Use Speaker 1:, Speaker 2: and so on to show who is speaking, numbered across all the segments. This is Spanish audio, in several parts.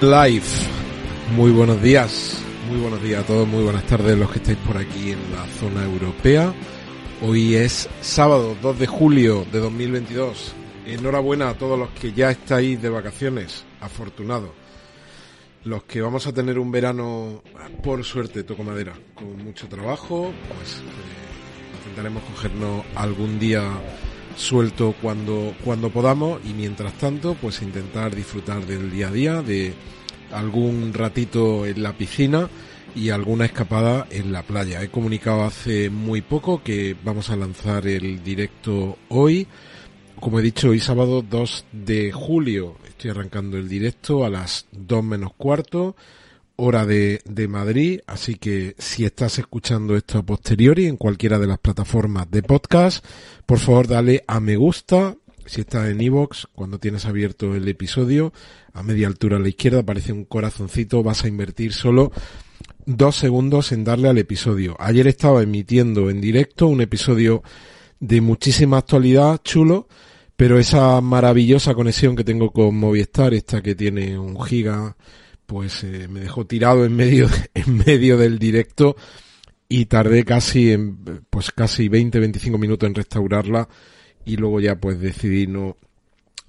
Speaker 1: Live. Muy buenos días, muy buenos días a todos, muy buenas tardes los que estáis por aquí en la zona europea. Hoy es sábado 2 de julio de 2022. Enhorabuena a todos los que ya estáis de vacaciones, afortunados. Los que vamos a tener un verano, por suerte, toco madera, con mucho trabajo, pues eh, intentaremos cogernos algún día suelto cuando, cuando podamos y mientras tanto pues intentar disfrutar del día a día, de algún ratito en la piscina y alguna escapada en la playa. He comunicado hace muy poco que vamos a lanzar el directo hoy. Como he dicho, hoy sábado 2 de julio estoy arrancando el directo a las 2 menos cuarto hora de, de, Madrid, así que si estás escuchando esto a posteriori en cualquiera de las plataformas de podcast, por favor dale a me gusta. Si estás en iVoox, cuando tienes abierto el episodio, a media altura a la izquierda aparece un corazoncito, vas a invertir solo dos segundos en darle al episodio. Ayer estaba emitiendo en directo un episodio de muchísima actualidad, chulo, pero esa maravillosa conexión que tengo con Movistar, esta que tiene un giga, pues eh, me dejó tirado en medio, en medio del directo y tardé casi en, pues casi 20, 25 minutos en restaurarla y luego ya pues decidí no,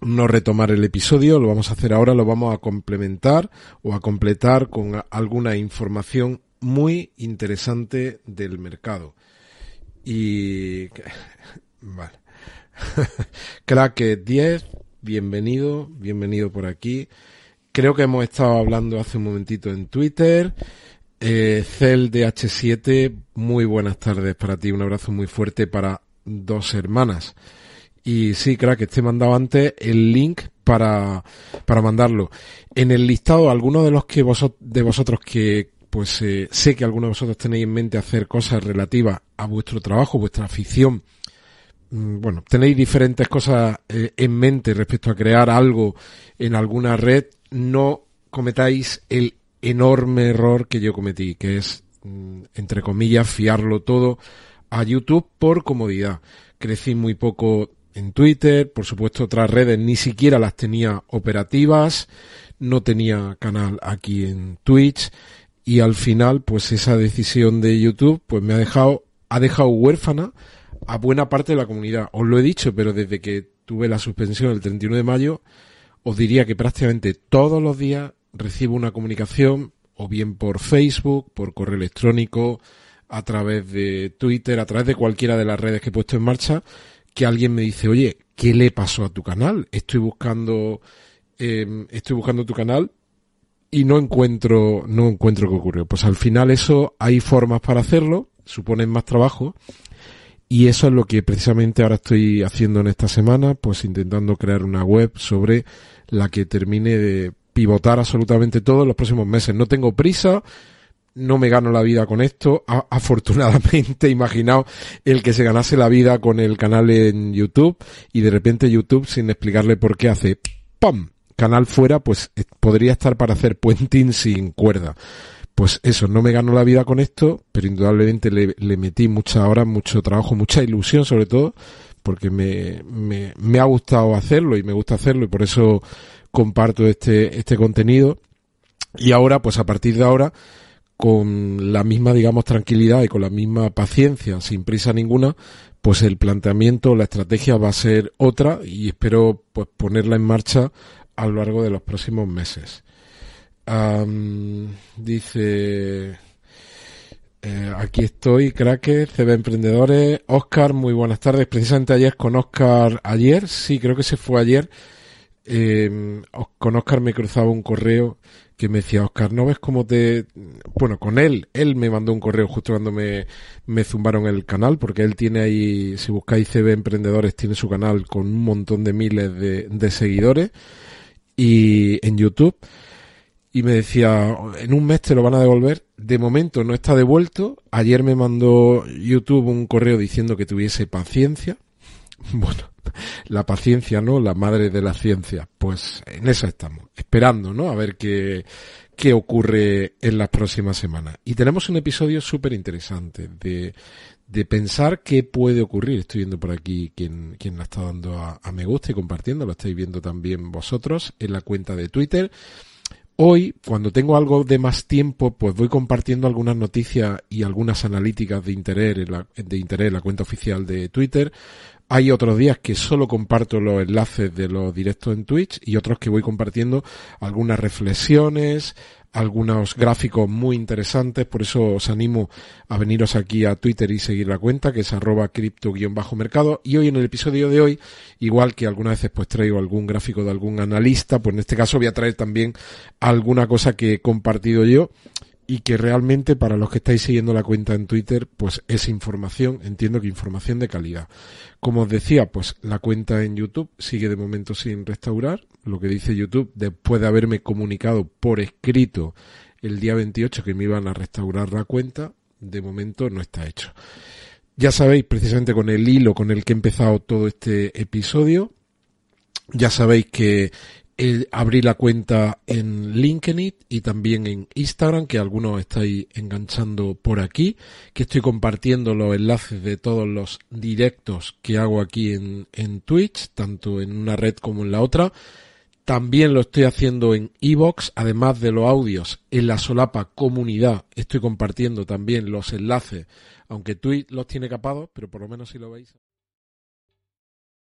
Speaker 1: no retomar el episodio, lo vamos a hacer ahora, lo vamos a complementar o a completar con alguna información muy interesante del mercado. Y, vale. Crack 10, bienvenido, bienvenido por aquí. Creo que hemos estado hablando hace un momentito en Twitter. Eh, Cel DH7, muy buenas tardes para ti. Un abrazo muy fuerte para dos hermanas. Y sí, crack, te he mandado antes el link para, para mandarlo. En el listado, algunos de los que vosotros, de vosotros que, pues, eh, sé que algunos de vosotros tenéis en mente hacer cosas relativas a vuestro trabajo, vuestra afición, mm, bueno, tenéis diferentes cosas eh, en mente respecto a crear algo en alguna red, no cometáis el enorme error que yo cometí, que es, mm, entre comillas, fiarlo todo a YouTube por comodidad. Crecí muy poco en Twitter, por supuesto otras redes ni siquiera las tenía operativas, no tenía canal aquí en Twitch y al final pues esa decisión de YouTube pues me ha dejado ha dejado huérfana a buena parte de la comunidad. Os lo he dicho, pero desde que tuve la suspensión el 31 de mayo os diría que prácticamente todos los días recibo una comunicación o bien por Facebook, por correo electrónico, a través de Twitter, a través de cualquiera de las redes que he puesto en marcha, que alguien me dice, oye, ¿qué le pasó a tu canal? Estoy buscando, eh, estoy buscando tu canal y no encuentro, no encuentro qué ocurrió. Pues al final eso hay formas para hacerlo, suponen más trabajo y eso es lo que precisamente ahora estoy haciendo en esta semana, pues intentando crear una web sobre la que termine de pivotar absolutamente todo en los próximos meses. No tengo prisa, no me gano la vida con esto. afortunadamente, imaginaos el que se ganase la vida con el canal en YouTube y de repente YouTube, sin explicarle por qué, hace ¡pam! Canal fuera, pues eh, podría estar para hacer puenting sin cuerda pues eso, no me gano la vida con esto, pero indudablemente le, le metí muchas horas, mucho trabajo, mucha ilusión sobre todo, porque me, me, me, ha gustado hacerlo y me gusta hacerlo y por eso comparto este, este contenido. Y ahora, pues a partir de ahora, con la misma, digamos, tranquilidad y con la misma paciencia, sin prisa ninguna, pues el planteamiento, la estrategia va a ser otra y espero pues ponerla en marcha a lo largo de los próximos meses dice, eh, aquí estoy, crackers, CB Emprendedores, Oscar, muy buenas tardes. Precisamente ayer con Oscar, ayer, sí, creo que se fue ayer, eh, con Oscar me cruzaba un correo que me decía, Oscar, ¿no ves cómo te... Bueno, con él, él me mandó un correo justo cuando me, me zumbaron el canal, porque él tiene ahí, si buscáis CB Emprendedores, tiene su canal con un montón de miles de seguidores y en YouTube y me decía, en un mes te lo van a devolver. De momento no está devuelto. Ayer me mandó YouTube un correo diciendo que tuviese paciencia. Bueno, la paciencia, ¿no? La madre de la ciencia. Pues en eso estamos, esperando, ¿no? A ver qué, qué ocurre en las próximas semanas. Y tenemos un episodio súper interesante de, de pensar qué puede ocurrir. Estoy viendo por aquí quien, quien la está dando a, a me gusta y compartiendo. Lo estáis viendo también vosotros en la cuenta de Twitter Hoy, cuando tengo algo de más tiempo, pues voy compartiendo algunas noticias y algunas analíticas de interés en la, de interés en la cuenta oficial de Twitter. Hay otros días que solo comparto los enlaces de los directos en Twitch y otros que voy compartiendo algunas reflexiones, algunos gráficos muy interesantes, por eso os animo a veniros aquí a Twitter y seguir la cuenta, que es arroba cripto-mercado. Y hoy en el episodio de hoy, igual que algunas veces pues traigo algún gráfico de algún analista, pues en este caso voy a traer también alguna cosa que he compartido yo y que realmente para los que estáis siguiendo la cuenta en Twitter, pues es información, entiendo que información de calidad. Como os decía, pues la cuenta en YouTube sigue de momento sin restaurar, lo que dice YouTube, después de haberme comunicado por escrito el día 28 que me iban a restaurar la cuenta, de momento no está hecho. Ya sabéis, precisamente con el hilo con el que he empezado todo este episodio, ya sabéis que abrí la cuenta en LinkedIn y también en Instagram, que algunos estáis enganchando por aquí, que estoy compartiendo los enlaces de todos los directos que hago aquí en, en Twitch, tanto en una red como en la otra. También lo estoy haciendo en Evox, además de los audios en la solapa comunidad. Estoy compartiendo también los enlaces, aunque Twitch los tiene capados, pero por lo menos si lo veis.